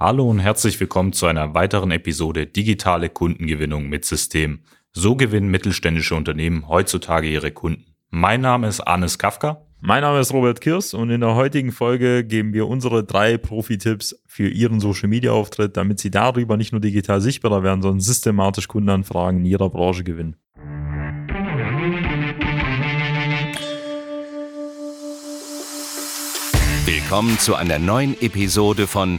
Hallo und herzlich willkommen zu einer weiteren Episode Digitale Kundengewinnung mit System. So gewinnen mittelständische Unternehmen heutzutage ihre Kunden. Mein Name ist Arnes Kafka. Mein Name ist Robert Kirs und in der heutigen Folge geben wir unsere drei Profi-Tipps für Ihren Social-Media-Auftritt, damit Sie darüber nicht nur digital sichtbarer werden, sondern systematisch Kundenanfragen in Ihrer Branche gewinnen. Willkommen zu einer neuen Episode von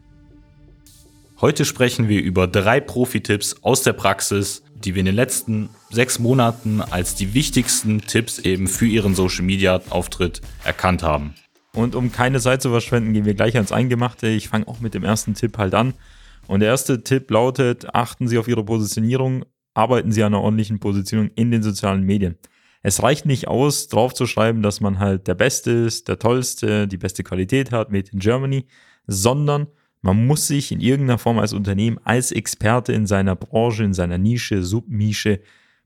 Heute sprechen wir über drei Profi-Tipps aus der Praxis, die wir in den letzten sechs Monaten als die wichtigsten Tipps eben für Ihren Social-Media-Auftritt erkannt haben. Und um keine Zeit zu verschwenden, gehen wir gleich ans Eingemachte. Ich fange auch mit dem ersten Tipp halt an. Und der erste Tipp lautet, achten Sie auf Ihre Positionierung, arbeiten Sie an einer ordentlichen Positionierung in den sozialen Medien. Es reicht nicht aus, drauf zu schreiben, dass man halt der Beste ist, der Tollste, die beste Qualität hat, made in Germany, sondern man muss sich in irgendeiner Form als Unternehmen, als Experte in seiner Branche, in seiner Nische, Subnische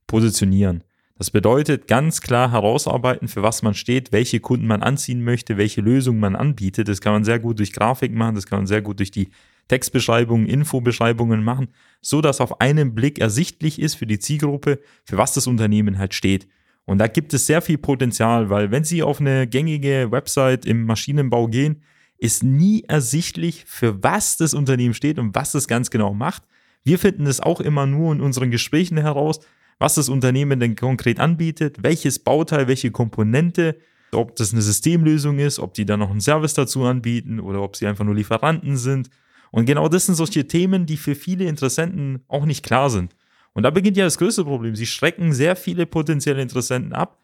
positionieren. Das bedeutet ganz klar herausarbeiten, für was man steht, welche Kunden man anziehen möchte, welche Lösungen man anbietet. Das kann man sehr gut durch Grafik machen, das kann man sehr gut durch die Textbeschreibungen, Infobeschreibungen machen, so dass auf einen Blick ersichtlich ist für die Zielgruppe, für was das Unternehmen halt steht. Und da gibt es sehr viel Potenzial, weil wenn Sie auf eine gängige Website im Maschinenbau gehen, ist nie ersichtlich, für was das Unternehmen steht und was es ganz genau macht. Wir finden es auch immer nur in unseren Gesprächen heraus, was das Unternehmen denn konkret anbietet, welches Bauteil, welche Komponente, ob das eine Systemlösung ist, ob die dann noch einen Service dazu anbieten oder ob sie einfach nur Lieferanten sind. Und genau das sind solche Themen, die für viele Interessenten auch nicht klar sind. Und da beginnt ja das größte Problem. Sie schrecken sehr viele potenzielle Interessenten ab,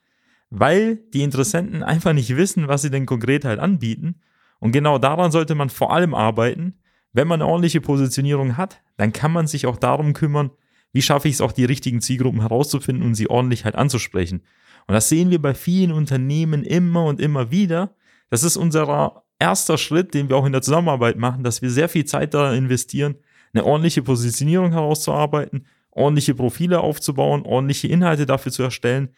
weil die Interessenten einfach nicht wissen, was sie denn konkret halt anbieten und genau daran sollte man vor allem arbeiten. Wenn man eine ordentliche Positionierung hat, dann kann man sich auch darum kümmern, wie schaffe ich es auch, die richtigen Zielgruppen herauszufinden und sie ordentlich halt anzusprechen. Und das sehen wir bei vielen Unternehmen immer und immer wieder. Das ist unser erster Schritt, den wir auch in der Zusammenarbeit machen, dass wir sehr viel Zeit daran investieren, eine ordentliche Positionierung herauszuarbeiten, ordentliche Profile aufzubauen, ordentliche Inhalte dafür zu erstellen,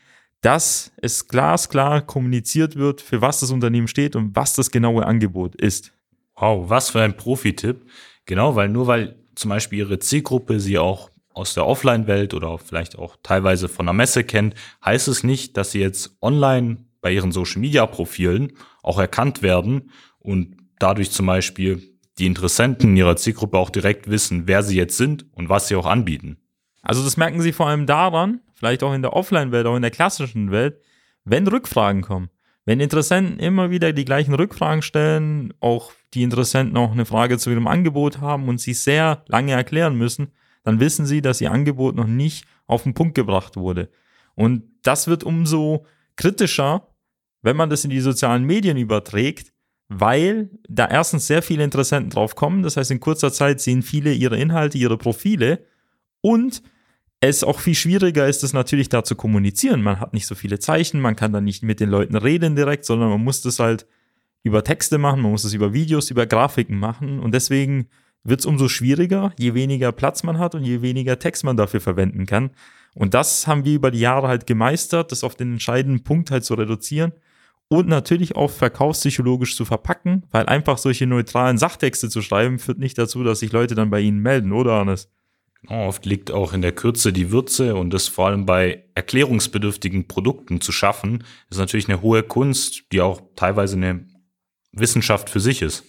dass es glasklar kommuniziert wird, für was das Unternehmen steht und was das genaue Angebot ist. Wow, was für ein Profi-Tipp. Genau, weil nur weil zum Beispiel Ihre Zielgruppe Sie auch aus der Offline-Welt oder vielleicht auch teilweise von der Messe kennt, heißt es nicht, dass Sie jetzt online bei Ihren Social-Media-Profilen auch erkannt werden und dadurch zum Beispiel die Interessenten in Ihrer Zielgruppe auch direkt wissen, wer Sie jetzt sind und was Sie auch anbieten. Also das merken Sie vor allem daran, vielleicht auch in der Offline-Welt, auch in der klassischen Welt, wenn Rückfragen kommen. Wenn Interessenten immer wieder die gleichen Rückfragen stellen, auch die Interessenten auch eine Frage zu ihrem Angebot haben und sie sehr lange erklären müssen, dann wissen sie, dass ihr Angebot noch nicht auf den Punkt gebracht wurde. Und das wird umso kritischer, wenn man das in die sozialen Medien überträgt, weil da erstens sehr viele Interessenten drauf kommen. Das heißt, in kurzer Zeit sehen viele ihre Inhalte, ihre Profile und es auch viel schwieriger ist es natürlich da zu kommunizieren. Man hat nicht so viele Zeichen, man kann dann nicht mit den Leuten reden direkt, sondern man muss das halt über Texte machen, man muss es über Videos, über Grafiken machen und deswegen wird es umso schwieriger, je weniger Platz man hat und je weniger Text man dafür verwenden kann. Und das haben wir über die Jahre halt gemeistert, das auf den entscheidenden Punkt halt zu reduzieren und natürlich auch verkaufspsychologisch zu verpacken, weil einfach solche neutralen Sachtexte zu schreiben, führt nicht dazu, dass sich Leute dann bei Ihnen melden, oder Hannes? Oft liegt auch in der Kürze die Würze und das vor allem bei erklärungsbedürftigen Produkten zu schaffen, ist natürlich eine hohe Kunst, die auch teilweise eine Wissenschaft für sich ist.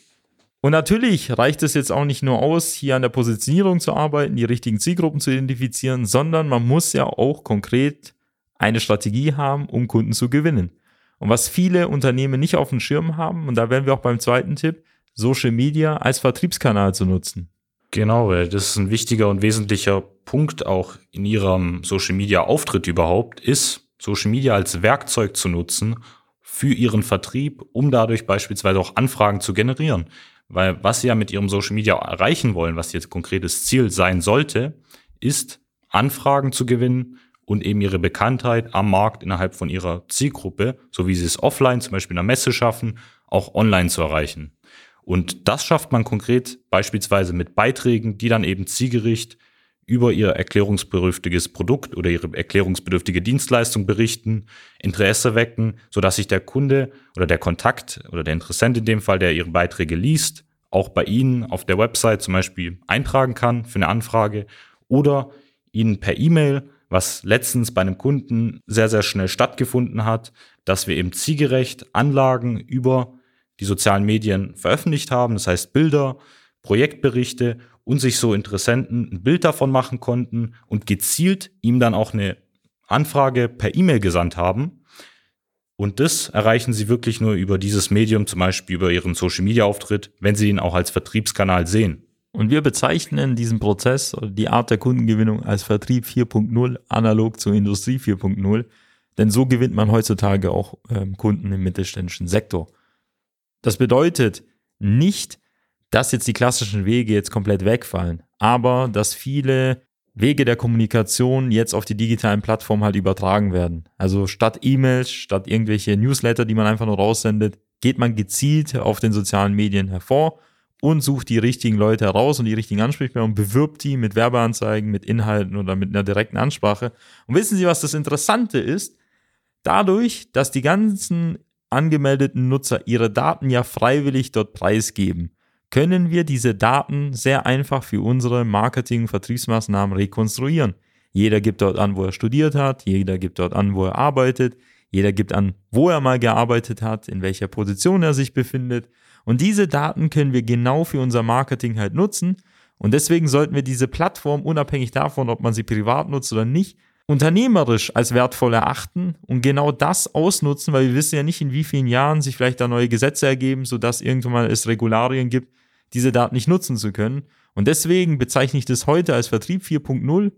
Und natürlich reicht es jetzt auch nicht nur aus, hier an der Positionierung zu arbeiten, die richtigen Zielgruppen zu identifizieren, sondern man muss ja auch konkret eine Strategie haben, um Kunden zu gewinnen. Und was viele Unternehmen nicht auf dem Schirm haben, und da wären wir auch beim zweiten Tipp, Social Media als Vertriebskanal zu nutzen. Genau, das ist ein wichtiger und wesentlicher Punkt auch in Ihrem Social Media Auftritt überhaupt, ist Social Media als Werkzeug zu nutzen für Ihren Vertrieb, um dadurch beispielsweise auch Anfragen zu generieren. Weil was sie ja mit ihrem Social Media erreichen wollen, was jetzt konkretes Ziel sein sollte, ist Anfragen zu gewinnen und eben ihre Bekanntheit am Markt innerhalb von ihrer Zielgruppe, so wie sie es offline zum Beispiel in einer Messe schaffen, auch online zu erreichen. Und das schafft man konkret beispielsweise mit Beiträgen, die dann eben zielgericht über ihr erklärungsbedürftiges Produkt oder ihre erklärungsbedürftige Dienstleistung berichten, Interesse wecken, sodass sich der Kunde oder der Kontakt oder der Interessent in dem Fall, der ihre Beiträge liest, auch bei Ihnen auf der Website zum Beispiel eintragen kann für eine Anfrage oder Ihnen per E-Mail, was letztens bei einem Kunden sehr, sehr schnell stattgefunden hat, dass wir eben zielgerecht Anlagen über die sozialen Medien veröffentlicht haben, das heißt Bilder, Projektberichte und sich so Interessenten ein Bild davon machen konnten und gezielt ihm dann auch eine Anfrage per E-Mail gesandt haben. Und das erreichen sie wirklich nur über dieses Medium, zum Beispiel über ihren Social-Media-Auftritt, wenn sie ihn auch als Vertriebskanal sehen. Und wir bezeichnen diesen Prozess die Art der Kundengewinnung als Vertrieb 4.0 analog zur Industrie 4.0. Denn so gewinnt man heutzutage auch ähm, Kunden im mittelständischen Sektor. Das bedeutet nicht, dass jetzt die klassischen Wege jetzt komplett wegfallen, aber dass viele Wege der Kommunikation jetzt auf die digitalen Plattformen halt übertragen werden. Also statt E-Mails, statt irgendwelche Newsletter, die man einfach nur raussendet, geht man gezielt auf den sozialen Medien hervor und sucht die richtigen Leute heraus und die richtigen Ansprechpartner und bewirbt die mit Werbeanzeigen, mit Inhalten oder mit einer direkten Ansprache. Und wissen Sie, was das Interessante ist? Dadurch, dass die ganzen angemeldeten Nutzer ihre Daten ja freiwillig dort preisgeben, können wir diese Daten sehr einfach für unsere Marketing- und Vertriebsmaßnahmen rekonstruieren. Jeder gibt dort an, wo er studiert hat, jeder gibt dort an, wo er arbeitet, jeder gibt an, wo er mal gearbeitet hat, in welcher Position er sich befindet. Und diese Daten können wir genau für unser Marketing halt nutzen. Und deswegen sollten wir diese Plattform, unabhängig davon, ob man sie privat nutzt oder nicht, unternehmerisch als wertvoll erachten und genau das ausnutzen, weil wir wissen ja nicht, in wie vielen Jahren sich vielleicht da neue Gesetze ergeben, sodass irgendwann mal es Regularien gibt, diese Daten nicht nutzen zu können. Und deswegen bezeichne ich das heute als Vertrieb 4.0,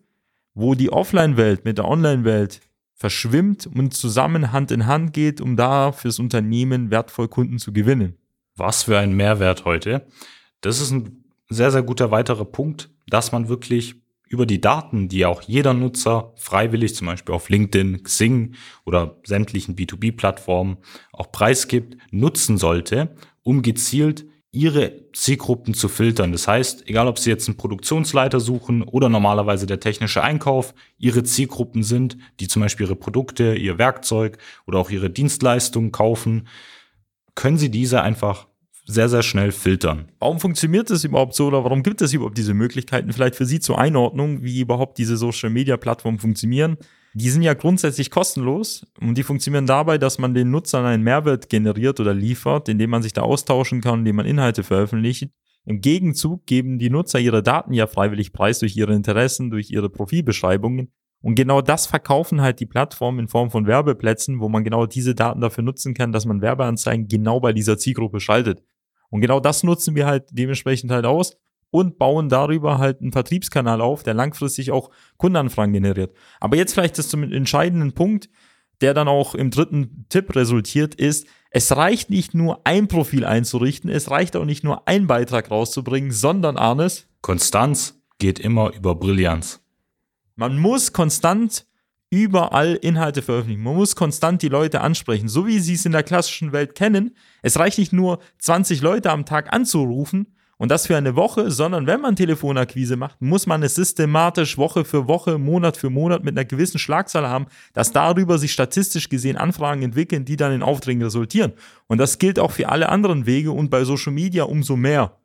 wo die Offline-Welt mit der Online-Welt verschwimmt und zusammen Hand in Hand geht, um da fürs Unternehmen wertvoll Kunden zu gewinnen. Was für ein Mehrwert heute. Das ist ein sehr, sehr guter weiterer Punkt, dass man wirklich über die Daten, die auch jeder Nutzer freiwillig zum Beispiel auf LinkedIn, Xing oder sämtlichen B2B-Plattformen auch preisgibt, nutzen sollte, um gezielt ihre Zielgruppen zu filtern. Das heißt, egal ob Sie jetzt einen Produktionsleiter suchen oder normalerweise der technische Einkauf, Ihre Zielgruppen sind, die zum Beispiel Ihre Produkte, Ihr Werkzeug oder auch Ihre Dienstleistungen kaufen, können Sie diese einfach sehr, sehr schnell filtern. Warum funktioniert das überhaupt so oder warum gibt es überhaupt diese Möglichkeiten? Vielleicht für Sie zur Einordnung, wie überhaupt diese Social Media Plattformen funktionieren. Die sind ja grundsätzlich kostenlos und die funktionieren dabei, dass man den Nutzern einen Mehrwert generiert oder liefert, indem man sich da austauschen kann, indem man Inhalte veröffentlicht. Im Gegenzug geben die Nutzer ihre Daten ja freiwillig preis durch ihre Interessen, durch ihre Profilbeschreibungen. Und genau das verkaufen halt die Plattformen in Form von Werbeplätzen, wo man genau diese Daten dafür nutzen kann, dass man Werbeanzeigen genau bei dieser Zielgruppe schaltet. Und genau das nutzen wir halt dementsprechend halt aus und bauen darüber halt einen Vertriebskanal auf, der langfristig auch Kundenanfragen generiert. Aber jetzt vielleicht das zum entscheidenden Punkt, der dann auch im dritten Tipp resultiert, ist, es reicht nicht nur ein Profil einzurichten, es reicht auch nicht nur einen Beitrag rauszubringen, sondern Arnes. Konstanz geht immer über Brillanz. Man muss konstant überall Inhalte veröffentlichen. Man muss konstant die Leute ansprechen, so wie sie es in der klassischen Welt kennen. Es reicht nicht nur 20 Leute am Tag anzurufen, und das für eine Woche, sondern wenn man Telefonakquise macht, muss man es systematisch Woche für Woche, Monat für Monat mit einer gewissen Schlagzahl haben, dass darüber sich statistisch gesehen Anfragen entwickeln, die dann in Aufträgen resultieren. Und das gilt auch für alle anderen Wege und bei Social Media umso mehr.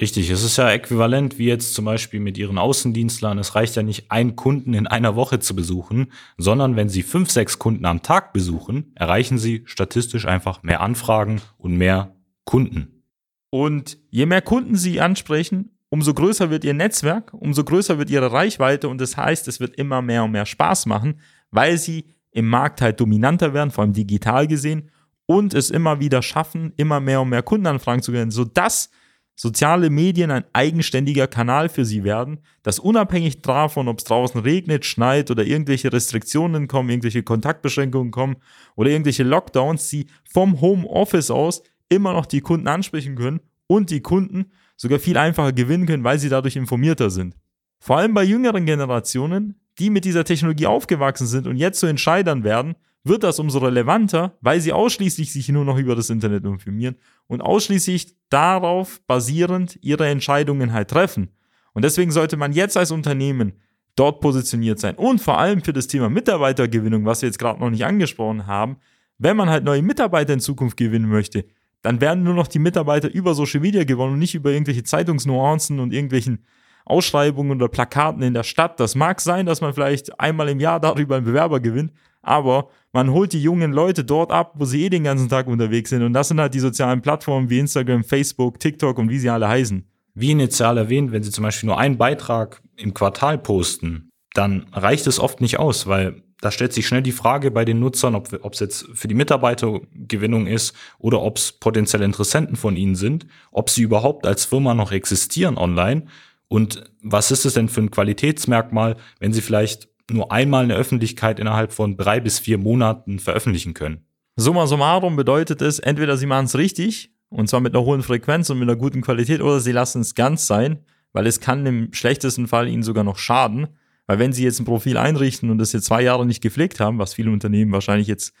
Richtig, es ist ja äquivalent wie jetzt zum Beispiel mit Ihren Außendienstlern. Es reicht ja nicht, einen Kunden in einer Woche zu besuchen, sondern wenn Sie fünf, sechs Kunden am Tag besuchen, erreichen Sie statistisch einfach mehr Anfragen und mehr Kunden. Und je mehr Kunden Sie ansprechen, umso größer wird Ihr Netzwerk, umso größer wird Ihre Reichweite und das heißt, es wird immer mehr und mehr Spaß machen, weil Sie im Markt halt dominanter werden, vor allem digital gesehen und es immer wieder schaffen, immer mehr und mehr Kundenanfragen zu gewinnen, sodass soziale Medien ein eigenständiger Kanal für sie werden, dass unabhängig davon, ob es draußen regnet, schneit oder irgendwelche Restriktionen kommen, irgendwelche Kontaktbeschränkungen kommen oder irgendwelche Lockdowns, sie vom Homeoffice aus immer noch die Kunden ansprechen können und die Kunden sogar viel einfacher gewinnen können, weil sie dadurch informierter sind. Vor allem bei jüngeren Generationen, die mit dieser Technologie aufgewachsen sind und jetzt zu Entscheidern werden, wird das umso relevanter, weil sie ausschließlich sich nur noch über das Internet informieren und ausschließlich darauf basierend ihre Entscheidungen halt treffen. Und deswegen sollte man jetzt als Unternehmen dort positioniert sein. Und vor allem für das Thema Mitarbeitergewinnung, was wir jetzt gerade noch nicht angesprochen haben, wenn man halt neue Mitarbeiter in Zukunft gewinnen möchte, dann werden nur noch die Mitarbeiter über Social Media gewonnen und nicht über irgendwelche Zeitungsnuancen und irgendwelchen Ausschreibungen oder Plakaten in der Stadt. Das mag sein, dass man vielleicht einmal im Jahr darüber einen Bewerber gewinnt, aber man holt die jungen Leute dort ab, wo sie eh den ganzen Tag unterwegs sind. Und das sind halt die sozialen Plattformen wie Instagram, Facebook, TikTok und wie sie alle heißen. Wie initial erwähnt, wenn Sie zum Beispiel nur einen Beitrag im Quartal posten, dann reicht es oft nicht aus, weil da stellt sich schnell die Frage bei den Nutzern, ob es jetzt für die Mitarbeitergewinnung ist oder ob es potenzielle Interessenten von ihnen sind, ob sie überhaupt als Firma noch existieren online und was ist es denn für ein Qualitätsmerkmal, wenn sie vielleicht nur einmal in der Öffentlichkeit innerhalb von drei bis vier Monaten veröffentlichen können. Summa summarum bedeutet es, entweder sie machen es richtig, und zwar mit einer hohen Frequenz und mit einer guten Qualität, oder sie lassen es ganz sein, weil es kann im schlechtesten Fall ihnen sogar noch schaden. Weil wenn sie jetzt ein Profil einrichten und das jetzt zwei Jahre nicht gepflegt haben, was viele Unternehmen wahrscheinlich jetzt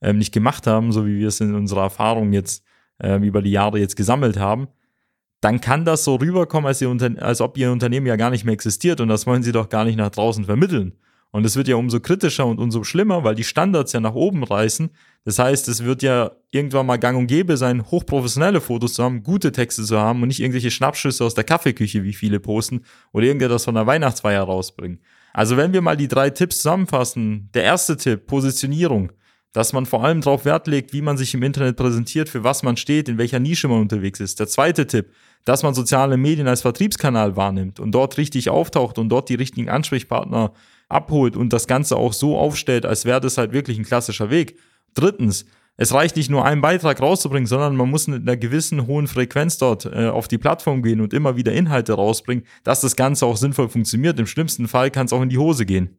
ähm, nicht gemacht haben, so wie wir es in unserer Erfahrung jetzt äh, über die Jahre jetzt gesammelt haben, dann kann das so rüberkommen, als, als ob ihr Unternehmen ja gar nicht mehr existiert und das wollen sie doch gar nicht nach draußen vermitteln. Und es wird ja umso kritischer und umso schlimmer, weil die Standards ja nach oben reißen. Das heißt, es wird ja irgendwann mal gang und gäbe sein, hochprofessionelle Fotos zu haben, gute Texte zu haben und nicht irgendwelche Schnappschüsse aus der Kaffeeküche, wie viele posten, oder irgendetwas von der Weihnachtsfeier rausbringen. Also wenn wir mal die drei Tipps zusammenfassen, der erste Tipp, Positionierung, dass man vor allem darauf Wert legt, wie man sich im Internet präsentiert, für was man steht, in welcher Nische man unterwegs ist. Der zweite Tipp, dass man soziale Medien als Vertriebskanal wahrnimmt und dort richtig auftaucht und dort die richtigen Ansprechpartner abholt und das Ganze auch so aufstellt, als wäre das halt wirklich ein klassischer Weg. Drittens, es reicht nicht nur einen Beitrag rauszubringen, sondern man muss mit einer gewissen hohen Frequenz dort äh, auf die Plattform gehen und immer wieder Inhalte rausbringen, dass das Ganze auch sinnvoll funktioniert. Im schlimmsten Fall kann es auch in die Hose gehen.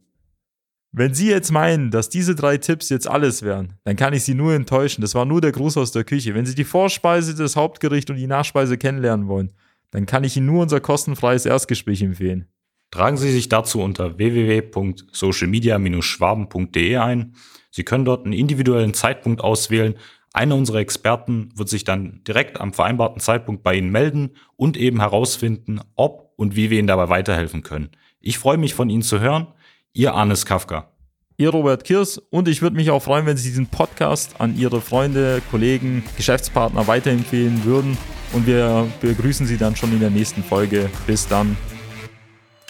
Wenn Sie jetzt meinen, dass diese drei Tipps jetzt alles wären, dann kann ich Sie nur enttäuschen. Das war nur der Gruß aus der Küche. Wenn Sie die Vorspeise, das Hauptgericht und die Nachspeise kennenlernen wollen, dann kann ich Ihnen nur unser kostenfreies Erstgespräch empfehlen. Tragen Sie sich dazu unter www.socialmedia-schwaben.de ein. Sie können dort einen individuellen Zeitpunkt auswählen. Einer unserer Experten wird sich dann direkt am vereinbarten Zeitpunkt bei Ihnen melden und eben herausfinden, ob und wie wir Ihnen dabei weiterhelfen können. Ich freue mich von Ihnen zu hören. Ihr Arnes Kafka. Ihr Robert Kirs und ich würde mich auch freuen, wenn Sie diesen Podcast an Ihre Freunde, Kollegen, Geschäftspartner weiterempfehlen würden. Und wir begrüßen Sie dann schon in der nächsten Folge. Bis dann.